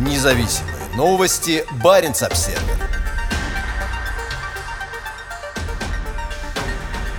Независимые новости. Барин обсерва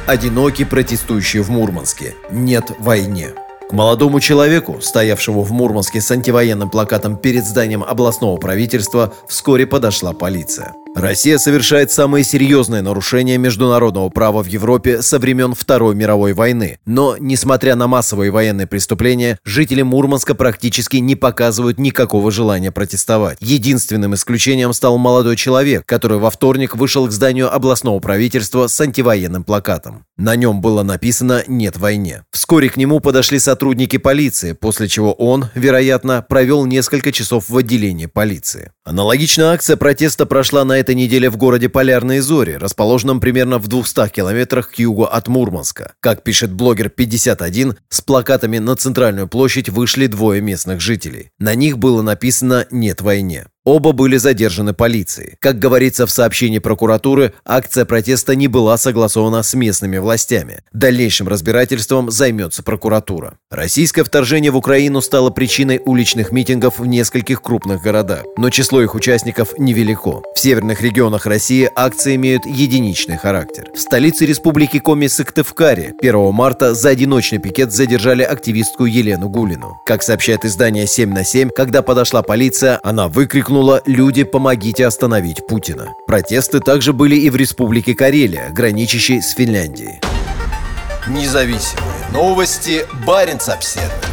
Одинокий протестующий в Мурманске. Нет войне. К молодому человеку, стоявшему в Мурманске с антивоенным плакатом перед зданием областного правительства, вскоре подошла полиция. Россия совершает самые серьезные нарушения международного права в Европе со времен Второй мировой войны. Но, несмотря на массовые военные преступления, жители Мурманска практически не показывают никакого желания протестовать. Единственным исключением стал молодой человек, который во вторник вышел к зданию областного правительства с антивоенным плакатом. На нем было написано «Нет войне». Вскоре к нему подошли сотрудники полиции, после чего он, вероятно, провел несколько часов в отделении полиции. Аналогичная акция протеста прошла на этой неделе в городе Полярные Зори, расположенном примерно в 200 километрах к югу от Мурманска. Как пишет блогер 51, с плакатами на центральную площадь вышли двое местных жителей. На них было написано «Нет войне». Оба были задержаны полицией. Как говорится в сообщении прокуратуры, акция протеста не была согласована с местными властями. Дальнейшим разбирательством займется прокуратура. Российское вторжение в Украину стало причиной уличных митингов в нескольких крупных городах, но число их участников невелико. В северных регионах России акции имеют единичный характер. В столице республики Коми Сыктывкаре 1 марта за одиночный пикет задержали активистку Елену Гулину. Как сообщает издание 7 на 7, когда подошла полиция, она выкрикнула крикнула «Люди, помогите остановить Путина». Протесты также были и в Республике Карелия, граничащей с Финляндией. Независимые новости. Барин обседный.